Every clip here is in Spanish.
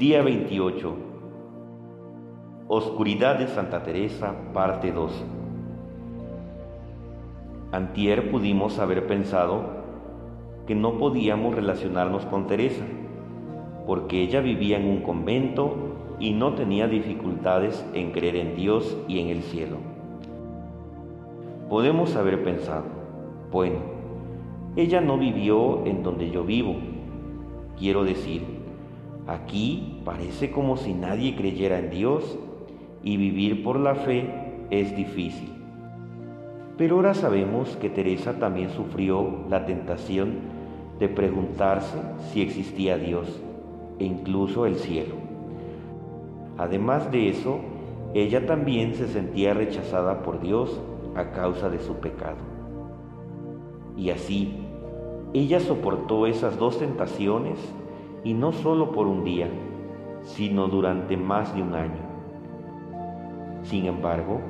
Día 28. Oscuridad de Santa Teresa, parte 2. Antier pudimos haber pensado que no podíamos relacionarnos con Teresa, porque ella vivía en un convento y no tenía dificultades en creer en Dios y en el cielo. Podemos haber pensado, bueno, ella no vivió en donde yo vivo. Quiero decir, aquí parece como si nadie creyera en Dios y vivir por la fe es difícil. Pero ahora sabemos que Teresa también sufrió la tentación de preguntarse si existía Dios e incluso el cielo. Además de eso, ella también se sentía rechazada por Dios a causa de su pecado. Y así, ella soportó esas dos tentaciones y no solo por un día, sino durante más de un año. Sin embargo,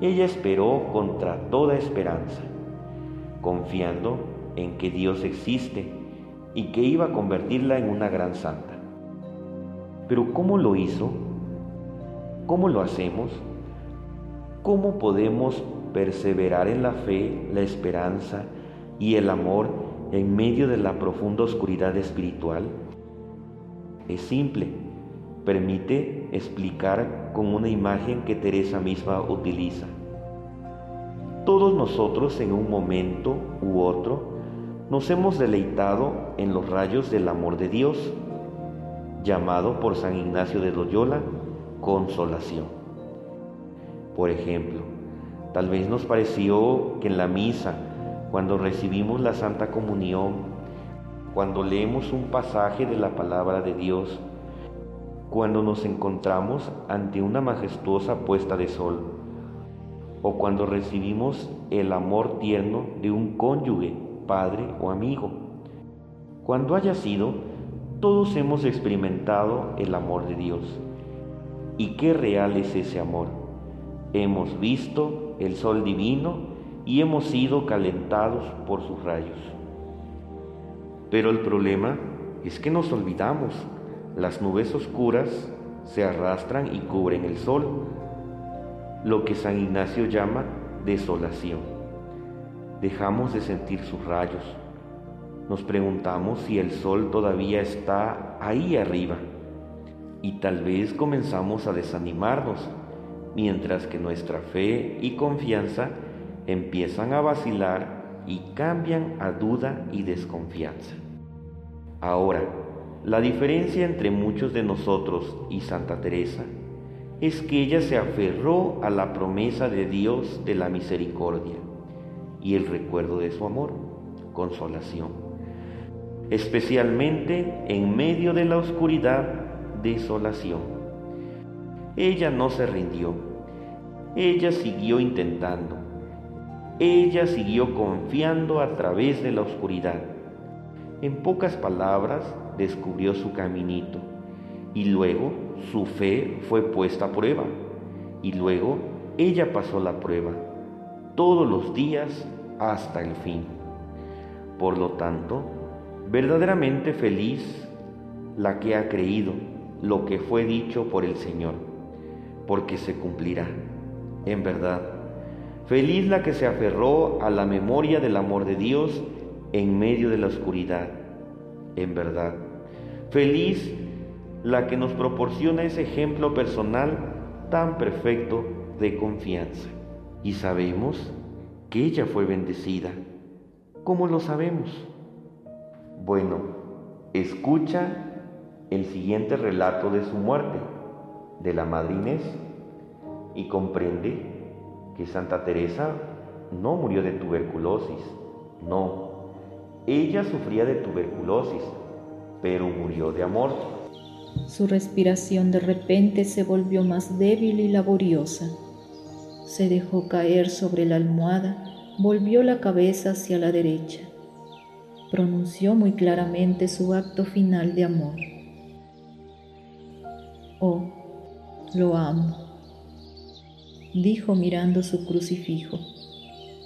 ella esperó contra toda esperanza, confiando en que Dios existe y que iba a convertirla en una gran santa. Pero ¿cómo lo hizo? ¿Cómo lo hacemos? ¿Cómo podemos perseverar en la fe, la esperanza y el amor en medio de la profunda oscuridad espiritual? Es simple. Permite explicar con una imagen que Teresa misma utiliza. Todos nosotros en un momento u otro nos hemos deleitado en los rayos del amor de Dios, llamado por San Ignacio de Loyola consolación. Por ejemplo, tal vez nos pareció que en la misa, cuando recibimos la Santa Comunión, cuando leemos un pasaje de la palabra de Dios, cuando nos encontramos ante una majestuosa puesta de sol, o cuando recibimos el amor tierno de un cónyuge, padre o amigo. Cuando haya sido, todos hemos experimentado el amor de Dios. ¿Y qué real es ese amor? Hemos visto el sol divino y hemos sido calentados por sus rayos. Pero el problema es que nos olvidamos. Las nubes oscuras se arrastran y cubren el sol, lo que San Ignacio llama desolación. Dejamos de sentir sus rayos. Nos preguntamos si el sol todavía está ahí arriba y tal vez comenzamos a desanimarnos, mientras que nuestra fe y confianza empiezan a vacilar y cambian a duda y desconfianza. Ahora, la diferencia entre muchos de nosotros y Santa Teresa es que ella se aferró a la promesa de Dios de la misericordia y el recuerdo de su amor, consolación, especialmente en medio de la oscuridad desolación. Ella no se rindió, ella siguió intentando, ella siguió confiando a través de la oscuridad. En pocas palabras, descubrió su caminito y luego su fe fue puesta a prueba y luego ella pasó la prueba todos los días hasta el fin. Por lo tanto, verdaderamente feliz la que ha creído lo que fue dicho por el Señor, porque se cumplirá. En verdad, feliz la que se aferró a la memoria del amor de Dios en medio de la oscuridad. En verdad, feliz la que nos proporciona ese ejemplo personal tan perfecto de confianza. Y sabemos que ella fue bendecida. ¿Cómo lo sabemos? Bueno, escucha el siguiente relato de su muerte, de la Madre Inés, y comprende que Santa Teresa no murió de tuberculosis, no, ella sufría de tuberculosis, pero murió de amor. Su respiración de repente se volvió más débil y laboriosa. Se dejó caer sobre la almohada, volvió la cabeza hacia la derecha. Pronunció muy claramente su acto final de amor. Oh, lo amo, dijo mirando su crucifijo.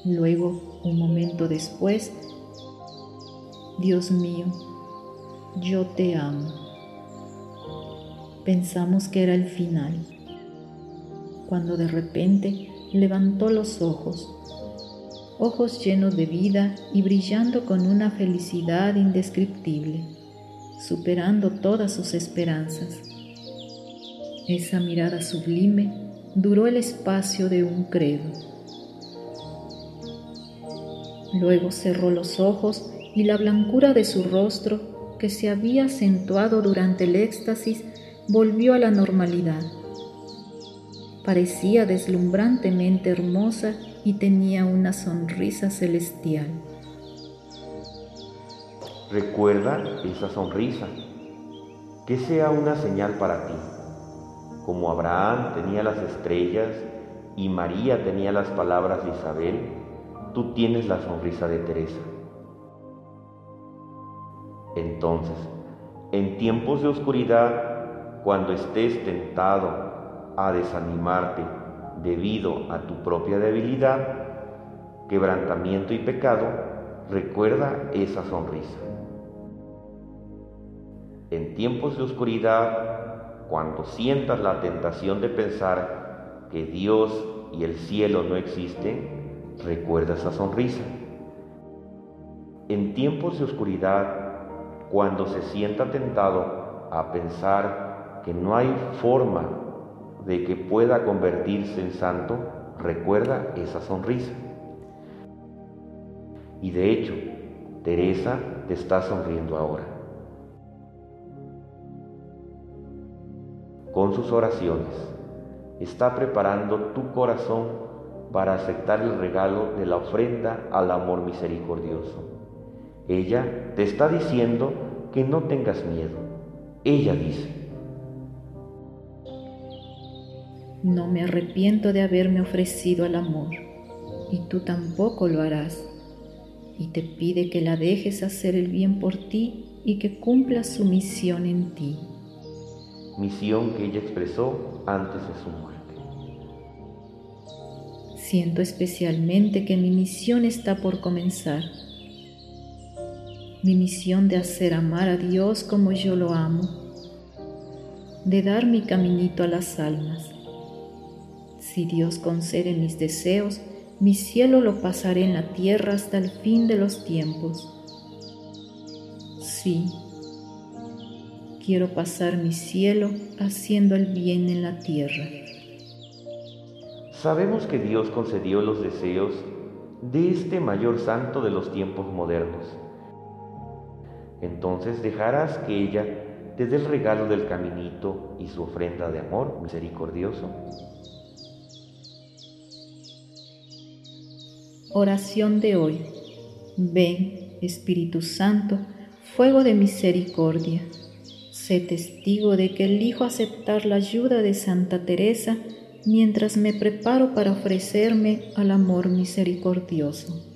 Luego, un momento después, Dios mío, yo te amo. Pensamos que era el final, cuando de repente levantó los ojos, ojos llenos de vida y brillando con una felicidad indescriptible, superando todas sus esperanzas. Esa mirada sublime duró el espacio de un credo. Luego cerró los ojos y la blancura de su rostro, que se había acentuado durante el éxtasis, volvió a la normalidad. Parecía deslumbrantemente hermosa y tenía una sonrisa celestial. Recuerda esa sonrisa, que sea una señal para ti. Como Abraham tenía las estrellas y María tenía las palabras de Isabel, tú tienes la sonrisa de Teresa. Entonces, en tiempos de oscuridad, cuando estés tentado a desanimarte debido a tu propia debilidad, quebrantamiento y pecado, recuerda esa sonrisa. En tiempos de oscuridad, cuando sientas la tentación de pensar que Dios y el cielo no existen, recuerda esa sonrisa. En tiempos de oscuridad, cuando se sienta tentado a pensar que no hay forma de que pueda convertirse en santo, recuerda esa sonrisa. Y de hecho, Teresa te está sonriendo ahora. Con sus oraciones, está preparando tu corazón para aceptar el regalo de la ofrenda al amor misericordioso. Ella te está diciendo que no tengas miedo. Ella dice, No me arrepiento de haberme ofrecido al amor, y tú tampoco lo harás. Y te pide que la dejes hacer el bien por ti y que cumpla su misión en ti. Misión que ella expresó antes de su muerte. Siento especialmente que mi misión está por comenzar mi misión de hacer amar a Dios como yo lo amo, de dar mi caminito a las almas. Si Dios concede mis deseos, mi cielo lo pasaré en la tierra hasta el fin de los tiempos. Sí, quiero pasar mi cielo haciendo el bien en la tierra. Sabemos que Dios concedió los deseos de este mayor santo de los tiempos modernos entonces dejarás que ella te dé el regalo del caminito y su ofrenda de amor misericordioso. Oración de hoy. Ven, Espíritu Santo, fuego de misericordia. Sé testigo de que elijo aceptar la ayuda de Santa Teresa mientras me preparo para ofrecerme al amor misericordioso.